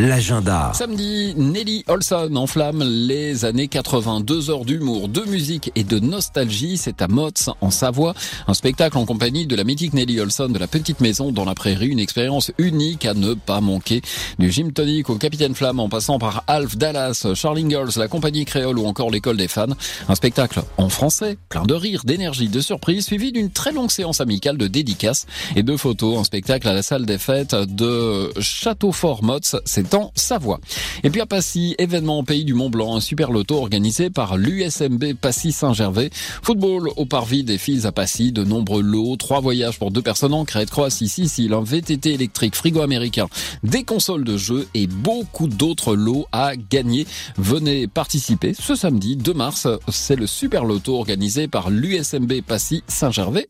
l'agenda. Samedi, Nelly Olson enflamme les années 80. Deux heures d'humour, de musique et de nostalgie. C'est à Motz, en Savoie. Un spectacle en compagnie de la mythique Nelly Olson de la Petite Maison dans la Prairie. Une expérience unique à ne pas manquer. Du gym tonic au Capitaine Flamme en passant par Alf Dallas, Charling Girls, la compagnie créole ou encore l'école des fans. Un spectacle en français, plein de rire, d'énergie, de surprise, suivi d'une très longue séance amicale de dédicaces et de photos. Un spectacle à la salle des fêtes de Châteaufort-Motz. C'est Et puis à Passy, événement pays du Mont Blanc, un super loto organisé par l'USMB Passy Saint-Gervais. Football au parvis des filles à Passy, de nombreux lots, trois voyages pour deux personnes en Crète, Croatie, Sicile, un VTT électrique, frigo américain, des consoles de jeux et beaucoup d'autres lots à gagner. Venez participer ce samedi 2 mars. C'est le super loto organisé par l'USMB Passy Saint-Gervais.